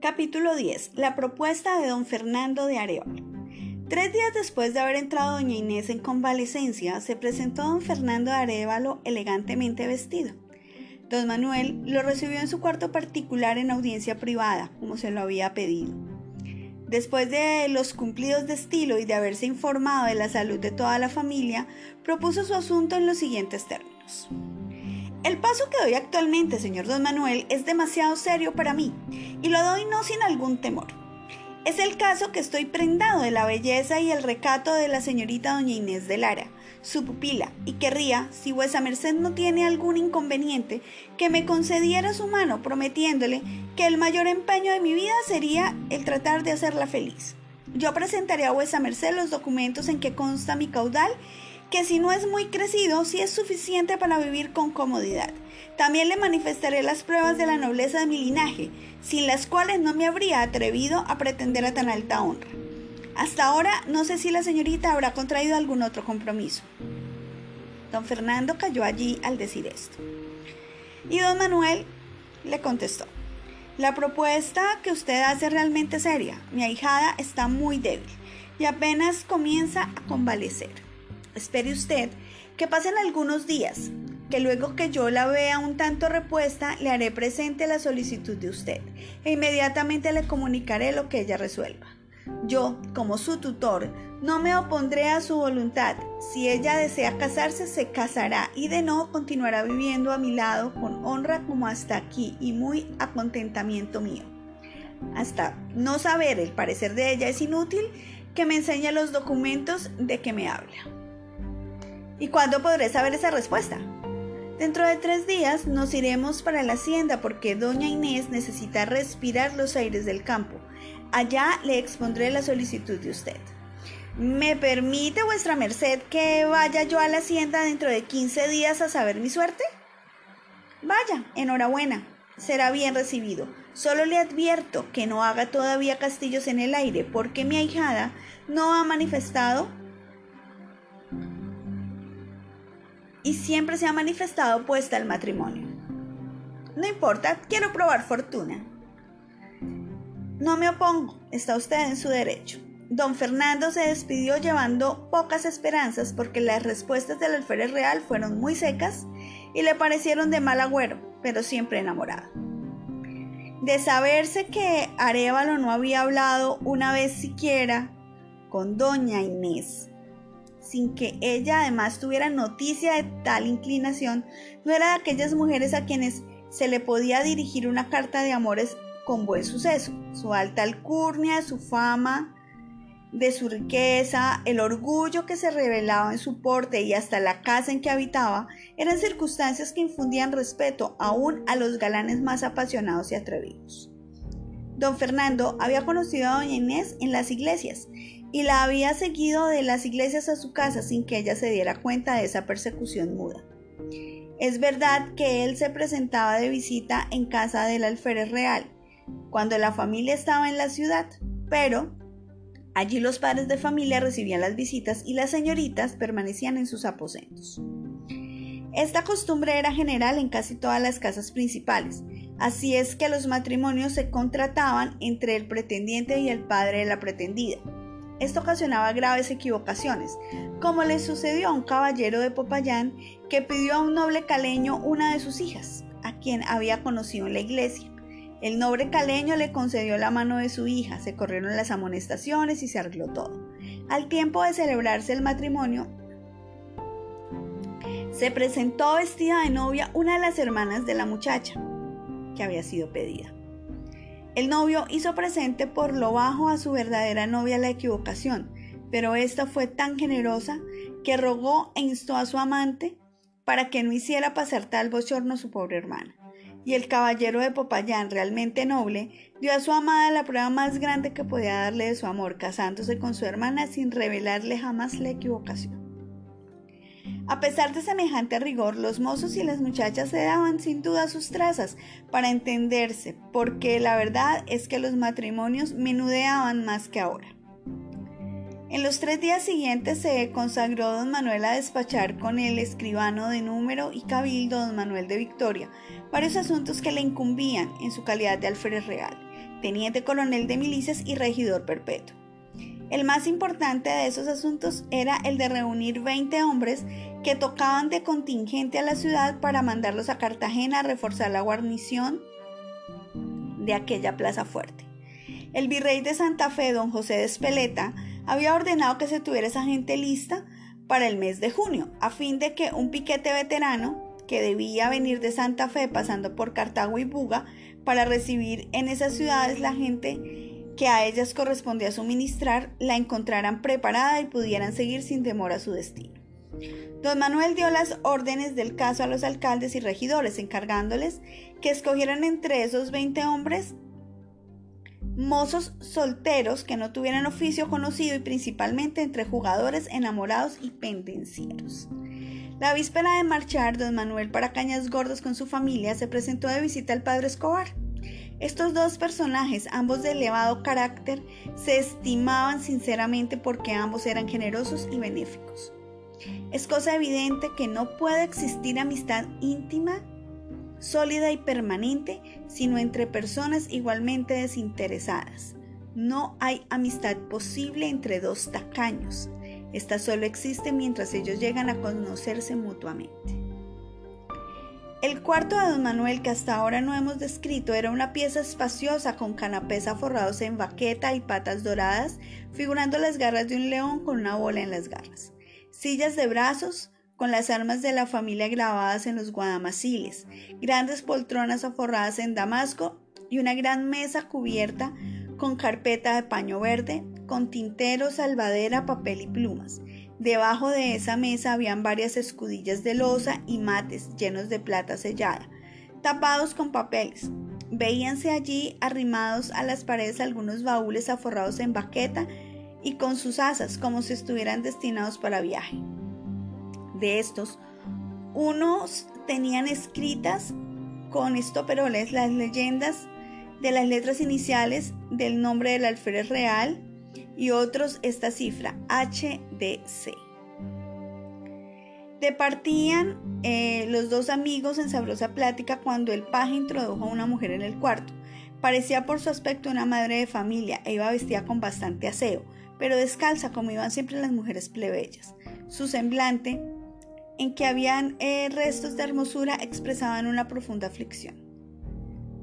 Capítulo 10. La propuesta de don Fernando de Arevalo. Tres días después de haber entrado doña Inés en convalecencia, se presentó don Fernando de Arevalo elegantemente vestido. Don Manuel lo recibió en su cuarto particular en audiencia privada, como se lo había pedido. Después de los cumplidos de estilo y de haberse informado de la salud de toda la familia, propuso su asunto en los siguientes términos. El paso que doy actualmente, señor don Manuel, es demasiado serio para mí, y lo doy no sin algún temor. Es el caso que estoy prendado de la belleza y el recato de la señorita doña Inés de Lara, su pupila, y querría, si vuesa merced no tiene algún inconveniente, que me concediera su mano, prometiéndole que el mayor empeño de mi vida sería el tratar de hacerla feliz. Yo presentaré a vuesa merced los documentos en que consta mi caudal que si no es muy crecido, sí es suficiente para vivir con comodidad. También le manifestaré las pruebas de la nobleza de mi linaje, sin las cuales no me habría atrevido a pretender a tan alta honra. Hasta ahora no sé si la señorita habrá contraído algún otro compromiso. Don Fernando cayó allí al decir esto. Y don Manuel le contestó, la propuesta que usted hace es realmente seria. Mi ahijada está muy débil y apenas comienza a convalecer. Espere usted que pasen algunos días, que luego que yo la vea un tanto repuesta, le haré presente la solicitud de usted e inmediatamente le comunicaré lo que ella resuelva. Yo, como su tutor, no me opondré a su voluntad. Si ella desea casarse, se casará y de no continuará viviendo a mi lado con honra como hasta aquí y muy a contentamiento mío. Hasta no saber el parecer de ella es inútil que me enseñe los documentos de que me habla. ¿Y cuándo podré saber esa respuesta? Dentro de tres días nos iremos para la hacienda porque doña Inés necesita respirar los aires del campo. Allá le expondré la solicitud de usted. ¿Me permite vuestra merced que vaya yo a la hacienda dentro de 15 días a saber mi suerte? Vaya, enhorabuena, será bien recibido. Solo le advierto que no haga todavía castillos en el aire porque mi ahijada no ha manifestado y siempre se ha manifestado opuesta al matrimonio. No importa, quiero probar fortuna. No me opongo, está usted en su derecho. Don Fernando se despidió llevando pocas esperanzas porque las respuestas del alférez real fueron muy secas y le parecieron de mal agüero, pero siempre enamorado. De saberse que Arevalo no había hablado una vez siquiera con doña Inés sin que ella además tuviera noticia de tal inclinación, no era de aquellas mujeres a quienes se le podía dirigir una carta de amores con buen suceso. Su alta alcurnia, su fama, de su riqueza, el orgullo que se revelaba en su porte y hasta la casa en que habitaba, eran circunstancias que infundían respeto aún a los galanes más apasionados y atrevidos. Don Fernando había conocido a doña Inés en las iglesias y la había seguido de las iglesias a su casa sin que ella se diera cuenta de esa persecución muda. Es verdad que él se presentaba de visita en casa del alférez real, cuando la familia estaba en la ciudad, pero allí los padres de familia recibían las visitas y las señoritas permanecían en sus aposentos. Esta costumbre era general en casi todas las casas principales, así es que los matrimonios se contrataban entre el pretendiente y el padre de la pretendida. Esto ocasionaba graves equivocaciones, como le sucedió a un caballero de Popayán que pidió a un noble caleño una de sus hijas, a quien había conocido en la iglesia. El noble caleño le concedió la mano de su hija, se corrieron las amonestaciones y se arregló todo. Al tiempo de celebrarse el matrimonio, se presentó vestida de novia una de las hermanas de la muchacha que había sido pedida. El novio hizo presente por lo bajo a su verdadera novia la equivocación, pero esta fue tan generosa que rogó e instó a su amante para que no hiciera pasar tal bochorno a su pobre hermana. Y el caballero de Popayán, realmente noble, dio a su amada la prueba más grande que podía darle de su amor, casándose con su hermana sin revelarle jamás la equivocación. A pesar de semejante rigor, los mozos y las muchachas se daban sin duda sus trazas para entenderse, porque la verdad es que los matrimonios menudeaban más que ahora. En los tres días siguientes se consagró don Manuel a despachar con el escribano de número y cabildo don Manuel de Victoria varios asuntos que le incumbían en su calidad de alférez real teniente coronel de milicias y regidor perpetuo. El más importante de esos asuntos era el de reunir 20 hombres que tocaban de contingente a la ciudad para mandarlos a Cartagena a reforzar la guarnición de aquella plaza fuerte. El virrey de Santa Fe, don José de Espeleta, había ordenado que se tuviera esa gente lista para el mes de junio, a fin de que un piquete veterano, que debía venir de Santa Fe pasando por Cartago y Buga, para recibir en esas ciudades la gente que a ellas correspondía suministrar la encontraran preparada y pudieran seguir sin temor a su destino. Don Manuel dio las órdenes del caso a los alcaldes y regidores, encargándoles que escogieran entre esos 20 hombres mozos solteros que no tuvieran oficio conocido y principalmente entre jugadores enamorados y pendencieros. La víspera de marchar, don Manuel para Cañas Gordas con su familia se presentó de visita al padre Escobar. Estos dos personajes, ambos de elevado carácter, se estimaban sinceramente porque ambos eran generosos y benéficos. Es cosa evidente que no puede existir amistad íntima, sólida y permanente, sino entre personas igualmente desinteresadas. No hay amistad posible entre dos tacaños. Esta solo existe mientras ellos llegan a conocerse mutuamente. El cuarto de don Manuel que hasta ahora no hemos descrito era una pieza espaciosa con canapés aforrados en baqueta y patas doradas, figurando las garras de un león con una bola en las garras. Sillas de brazos con las armas de la familia grabadas en los guadamaciles, grandes poltronas aforradas en damasco y una gran mesa cubierta con carpeta de paño verde, con tintero, salvadera, papel y plumas. Debajo de esa mesa habían varias escudillas de losa y mates llenos de plata sellada, tapados con papeles. Veíanse allí arrimados a las paredes algunos baúles aforrados en baqueta y con sus asas como si estuvieran destinados para viaje. De estos, unos tenían escritas con estoperoles las leyendas de las letras iniciales del nombre del alférez real y otros esta cifra, HDC. Departían eh, los dos amigos en sabrosa plática cuando el paje introdujo a una mujer en el cuarto. Parecía por su aspecto una madre de familia e iba vestida con bastante aseo, pero descalza como iban siempre las mujeres plebeyas. Su semblante, en que habían eh, restos de hermosura, expresaban una profunda aflicción.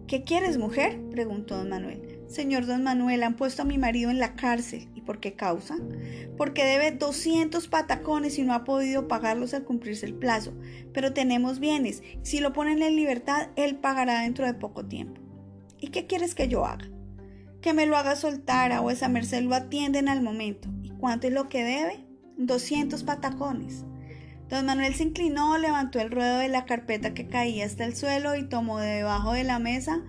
¿Qué quieres, mujer? preguntó don Manuel. Señor don Manuel, han puesto a mi marido en la cárcel. ¿Y por qué causa? Porque debe 200 patacones y no ha podido pagarlos al cumplirse el plazo. Pero tenemos bienes. Si lo ponen en libertad, él pagará dentro de poco tiempo. ¿Y qué quieres que yo haga? Que me lo haga soltar o esa merced lo atienden al momento. ¿Y cuánto es lo que debe? 200 patacones. Don Manuel se inclinó, levantó el ruedo de la carpeta que caía hasta el suelo y tomó de debajo de la mesa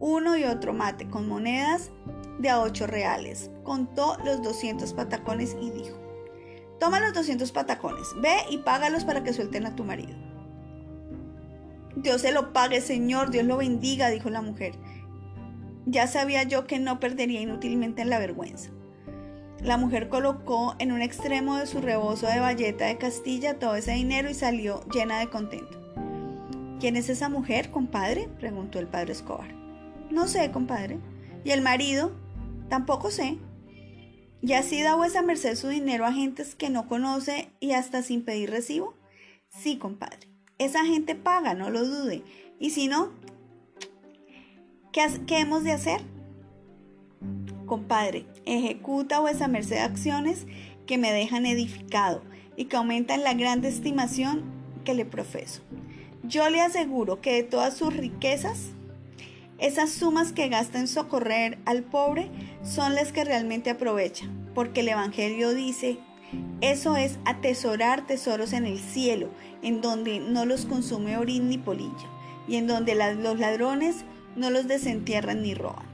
uno y otro mate con monedas de a ocho reales. Contó los 200 patacones y dijo, toma los 200 patacones, ve y págalos para que suelten a tu marido. Dios se lo pague, Señor, Dios lo bendiga, dijo la mujer. Ya sabía yo que no perdería inútilmente en la vergüenza. La mujer colocó en un extremo de su rebozo de valleta de Castilla todo ese dinero y salió llena de contento. ¿Quién es esa mujer, compadre? preguntó el padre Escobar. No sé, compadre. ¿Y el marido? Tampoco sé. ¿Y así da vuesa merced su dinero a gentes que no conoce y hasta sin pedir recibo? Sí, compadre. Esa gente paga, no lo dude. Y si no, ¿qué, qué hemos de hacer? Compadre, ejecuta vuesa merced acciones que me dejan edificado y que aumentan la grande estimación que le profeso. Yo le aseguro que de todas sus riquezas, esas sumas que gasta en socorrer al pobre son las que realmente aprovecha, porque el Evangelio dice, eso es atesorar tesoros en el cielo, en donde no los consume orín ni polilla, y en donde los ladrones no los desentierran ni roban.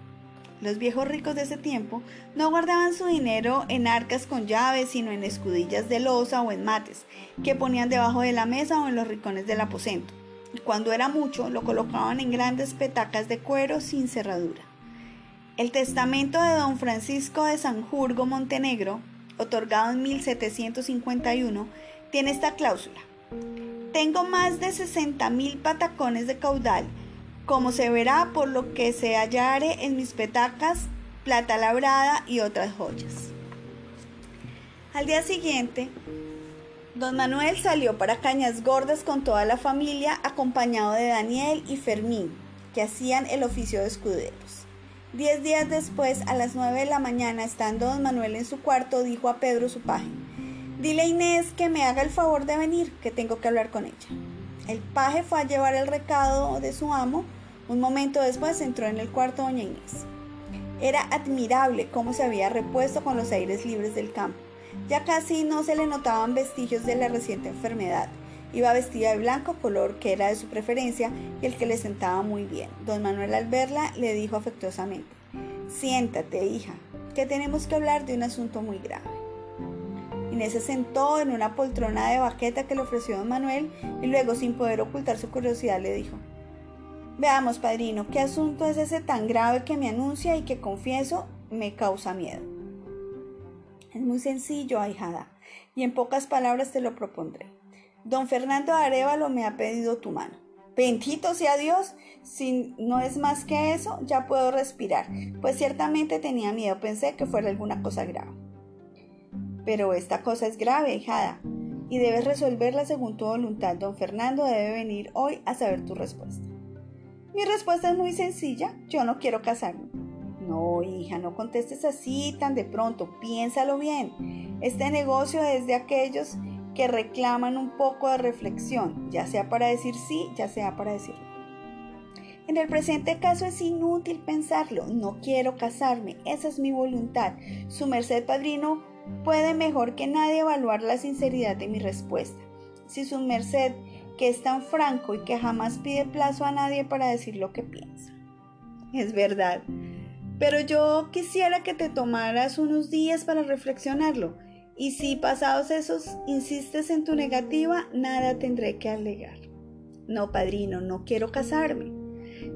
Los viejos ricos de ese tiempo no guardaban su dinero en arcas con llaves, sino en escudillas de losa o en mates, que ponían debajo de la mesa o en los rincones del aposento. Cuando era mucho, lo colocaban en grandes petacas de cuero sin cerradura. El testamento de don Francisco de Sanjurgo Montenegro, otorgado en 1751, tiene esta cláusula. Tengo más de 60 mil patacones de caudal como se verá por lo que se hallare en mis petacas, plata labrada y otras joyas. Al día siguiente, don Manuel salió para Cañas Gordas con toda la familia, acompañado de Daniel y Fermín, que hacían el oficio de escuderos. Diez días después, a las nueve de la mañana, estando don Manuel en su cuarto, dijo a Pedro su paje, Dile a Inés que me haga el favor de venir, que tengo que hablar con ella. El paje fue a llevar el recado de su amo un momento después entró en el cuarto doña Inés. Era admirable cómo se había repuesto con los aires libres del campo. Ya casi no se le notaban vestigios de la reciente enfermedad. Iba vestida de blanco color que era de su preferencia y el que le sentaba muy bien. Don Manuel al verla le dijo afectuosamente, Siéntate, hija, que tenemos que hablar de un asunto muy grave. Inés se sentó en una poltrona de baqueta que le ofreció don Manuel y luego, sin poder ocultar su curiosidad, le dijo, Veamos, padrino, ¿qué asunto es ese tan grave que me anuncia y que confieso me causa miedo? Es muy sencillo, ahijada, y en pocas palabras te lo propondré. Don Fernando Arevalo me ha pedido tu mano. Bendito sea Dios, si no es más que eso, ya puedo respirar, pues ciertamente tenía miedo, pensé que fuera alguna cosa grave. Pero esta cosa es grave, hijada, y debes resolverla según tu voluntad. Don Fernando debe venir hoy a saber tu respuesta. Mi respuesta es muy sencilla, yo no quiero casarme. No, hija, no contestes así tan de pronto, piénsalo bien. Este negocio es de aquellos que reclaman un poco de reflexión, ya sea para decir sí, ya sea para decir no. En el presente caso es inútil pensarlo, no quiero casarme, esa es mi voluntad. Su merced padrino puede mejor que nadie evaluar la sinceridad de mi respuesta. Si su merced que es tan franco y que jamás pide plazo a nadie para decir lo que piensa. Es verdad, pero yo quisiera que te tomaras unos días para reflexionarlo, y si pasados esos insistes en tu negativa, nada tendré que alegar. No, padrino, no quiero casarme.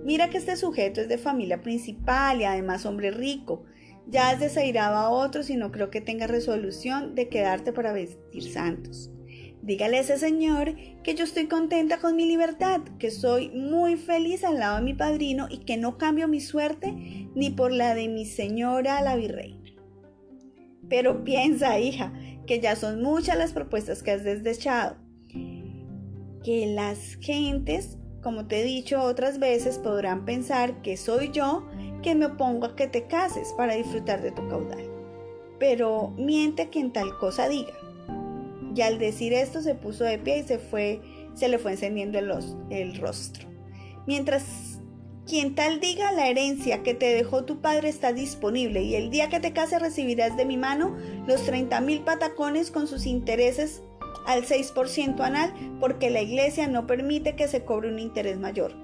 Mira que este sujeto es de familia principal y además hombre rico. Ya has desairado a otros y no creo que tenga resolución de quedarte para vestir santos. Dígale a ese señor que yo estoy contenta con mi libertad, que soy muy feliz al lado de mi padrino y que no cambio mi suerte ni por la de mi señora la virreina. Pero piensa, hija, que ya son muchas las propuestas que has desechado. Que las gentes, como te he dicho otras veces, podrán pensar que soy yo que me opongo a que te cases para disfrutar de tu caudal. Pero miente quien tal cosa diga y al decir esto se puso de pie y se fue, se le fue encendiendo el, rostro. Mientras quien tal diga la herencia que te dejó tu padre está disponible y el día que te cases recibirás de mi mano los 30 mil patacones con sus intereses al 6% anual porque la iglesia no permite que se cobre un interés mayor.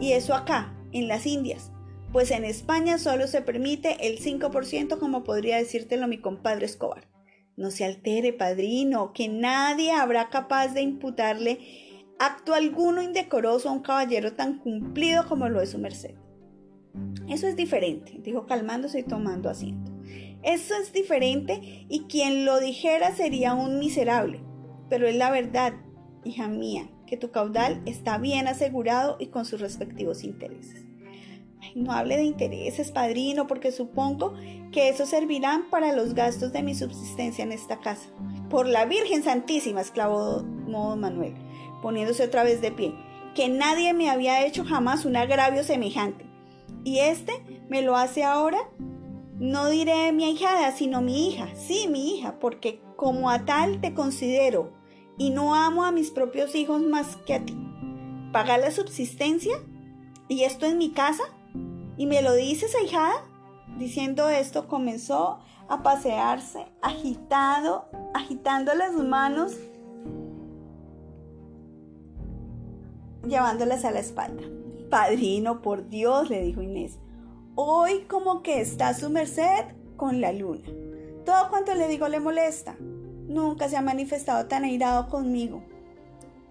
Y eso acá, en las Indias, pues en España solo se permite el 5% como podría decírtelo mi compadre Escobar. No se altere, padrino, que nadie habrá capaz de imputarle acto alguno indecoroso a un caballero tan cumplido como lo es su merced. Eso es diferente, dijo calmándose y tomando asiento. Eso es diferente y quien lo dijera sería un miserable. Pero es la verdad, hija mía, que tu caudal está bien asegurado y con sus respectivos intereses no hable de intereses, padrino, porque supongo que eso servirán para los gastos de mi subsistencia en esta casa. Por la Virgen Santísima, exclamó Modo Manuel, poniéndose otra vez de pie, que nadie me había hecho jamás un agravio semejante. ¿Y este me lo hace ahora? No diré mi ahijada, sino mi hija, sí, mi hija, porque como a tal te considero y no amo a mis propios hijos más que a ti. ¿Pagar la subsistencia? ¿Y esto en mi casa? ¿Y me lo dices, ahijada? Diciendo esto, comenzó a pasearse, agitado, agitando las manos, llevándolas a la espalda. Padrino, por Dios, le dijo Inés, hoy como que está su merced con la luna. Todo cuanto le digo le molesta. Nunca se ha manifestado tan airado conmigo.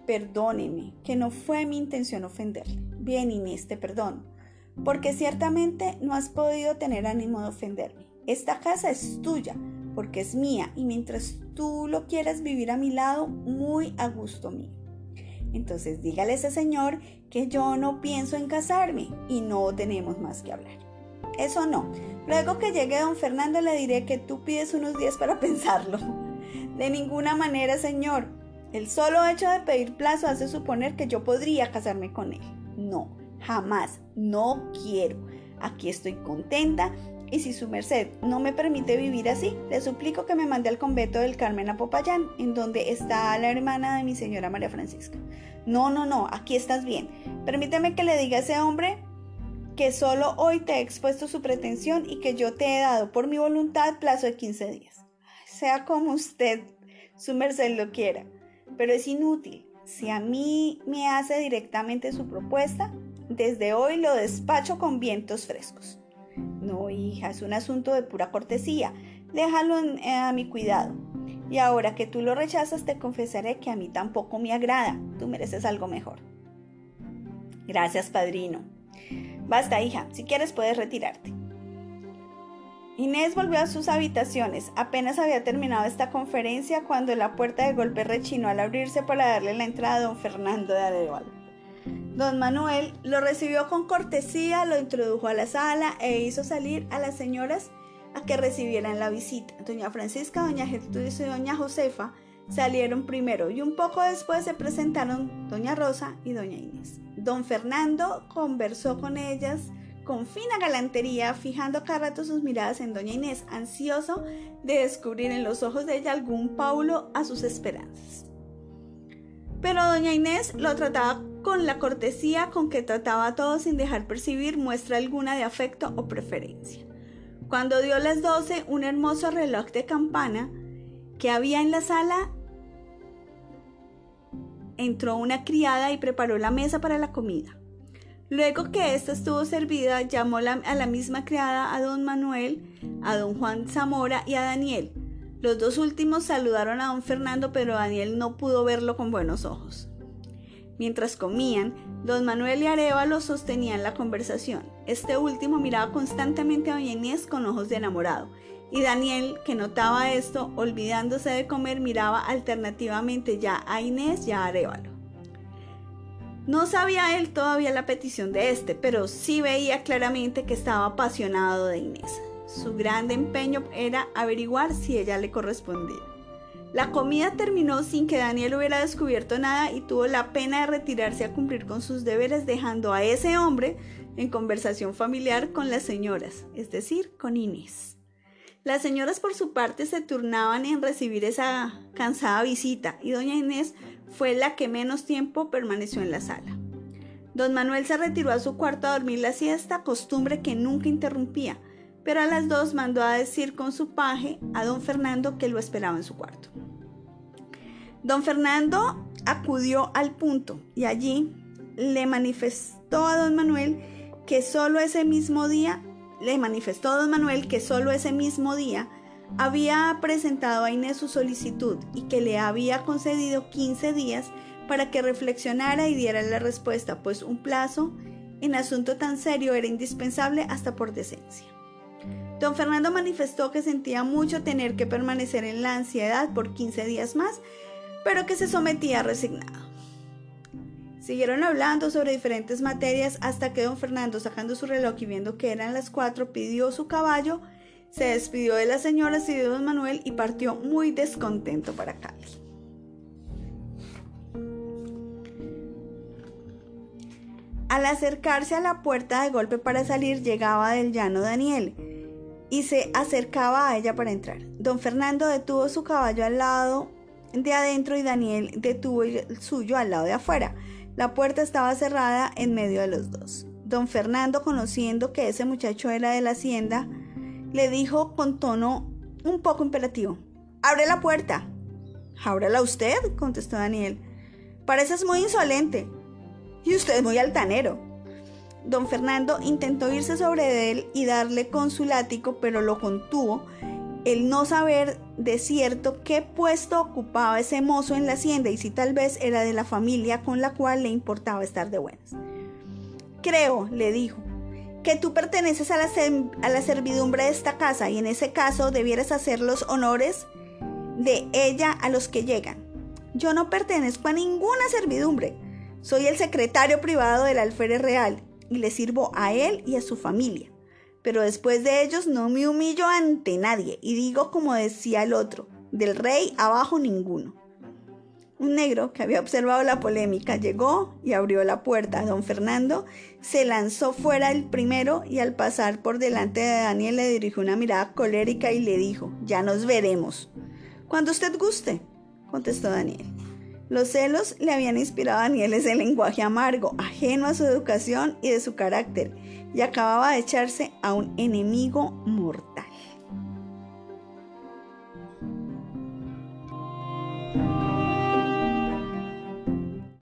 Perdóneme, que no fue mi intención ofenderle. Bien, Inés, te perdono porque ciertamente no has podido tener ánimo de ofenderme. Esta casa es tuya, porque es mía, y mientras tú lo quieras vivir a mi lado, muy a gusto mío. Entonces dígale a ese señor que yo no pienso en casarme y no tenemos más que hablar. Eso no. Luego que llegue don Fernando le diré que tú pides unos días para pensarlo. De ninguna manera, señor. El solo hecho de pedir plazo hace suponer que yo podría casarme con él. No, jamás. No quiero. Aquí estoy contenta y si su merced no me permite vivir así, le suplico que me mande al convento del Carmen a Popayán, en donde está la hermana de mi señora María Francisca. No, no, no, aquí estás bien. Permíteme que le diga a ese hombre que solo hoy te he expuesto su pretensión y que yo te he dado por mi voluntad plazo de 15 días. Sea como usted, su merced lo quiera, pero es inútil. Si a mí me hace directamente su propuesta, desde hoy lo despacho con vientos frescos. No, hija, es un asunto de pura cortesía. Déjalo eh, a mi cuidado. Y ahora que tú lo rechazas, te confesaré que a mí tampoco me agrada. Tú mereces algo mejor. Gracias, padrino. Basta, hija. Si quieres, puedes retirarte. Inés volvió a sus habitaciones. Apenas había terminado esta conferencia cuando la puerta de golpe rechinó al abrirse para darle la entrada a don Fernando de Arevalo. Don Manuel lo recibió con cortesía, lo introdujo a la sala e hizo salir a las señoras a que recibieran la visita. Doña Francisca, doña Gertrudis y doña Josefa salieron primero y un poco después se presentaron doña Rosa y doña Inés. Don Fernando conversó con ellas con fina galantería, fijando cada rato sus miradas en doña Inés, ansioso de descubrir en los ojos de ella algún paulo a sus esperanzas. Pero doña Inés lo trataba con la cortesía con que trataba a todos sin dejar percibir muestra alguna de afecto o preferencia. Cuando dio las doce, un hermoso reloj de campana que había en la sala entró una criada y preparó la mesa para la comida. Luego que ésta estuvo servida, llamó a la misma criada a don Manuel, a don Juan Zamora y a Daniel. Los dos últimos saludaron a don Fernando, pero Daniel no pudo verlo con buenos ojos. Mientras comían, don Manuel y Arevalo sostenían la conversación. Este último miraba constantemente a doña Inés con ojos de enamorado, y Daniel, que notaba esto, olvidándose de comer, miraba alternativamente ya a Inés y a Arevalo. No sabía él todavía la petición de este, pero sí veía claramente que estaba apasionado de Inés. Su grande empeño era averiguar si ella le correspondía. La comida terminó sin que Daniel hubiera descubierto nada y tuvo la pena de retirarse a cumplir con sus deberes dejando a ese hombre en conversación familiar con las señoras, es decir, con Inés. Las señoras por su parte se turnaban en recibir esa cansada visita y doña Inés fue la que menos tiempo permaneció en la sala. Don Manuel se retiró a su cuarto a dormir la siesta, costumbre que nunca interrumpía, pero a las dos mandó a decir con su paje a don Fernando que lo esperaba en su cuarto. Don Fernando acudió al punto y allí le manifestó a don Manuel que solo ese mismo día, le manifestó a don Manuel que solo ese mismo día había presentado a Inés su solicitud y que le había concedido 15 días para que reflexionara y diera la respuesta, pues un plazo en asunto tan serio era indispensable hasta por decencia. Don Fernando manifestó que sentía mucho tener que permanecer en la ansiedad por 15 días más, pero que se sometía resignado. Siguieron hablando sobre diferentes materias hasta que don Fernando, sacando su reloj y viendo que eran las cuatro, pidió su caballo, se despidió de las señoras y de don Manuel y partió muy descontento para Cali. Al acercarse a la puerta de golpe para salir, llegaba del llano Daniel y se acercaba a ella para entrar. Don Fernando detuvo su caballo al lado de adentro y Daniel detuvo el suyo al lado de afuera. La puerta estaba cerrada en medio de los dos. Don Fernando, conociendo que ese muchacho era de la hacienda, le dijo con tono un poco imperativo, Abre la puerta. Ábrala usted, contestó Daniel. Pareces muy insolente. Y usted es muy altanero. Don Fernando intentó irse sobre él y darle con su látigo, pero lo contuvo el no saber de cierto qué puesto ocupaba ese mozo en la hacienda y si tal vez era de la familia con la cual le importaba estar de buenas. Creo, le dijo, que tú perteneces a la, a la servidumbre de esta casa y en ese caso debieras hacer los honores de ella a los que llegan. Yo no pertenezco a ninguna servidumbre Soy el secretario privado del alférez real y le sirvo a él y a su familia. Pero después de ellos no me humillo ante nadie y digo como decía el otro, del rey abajo ninguno. Un negro que había observado la polémica llegó y abrió la puerta. Don Fernando se lanzó fuera el primero y al pasar por delante de Daniel le dirigió una mirada colérica y le dijo, ya nos veremos. Cuando usted guste, contestó Daniel. Los celos le habían inspirado a Daniel ese lenguaje amargo, ajeno a su educación y de su carácter, y acababa de echarse a un enemigo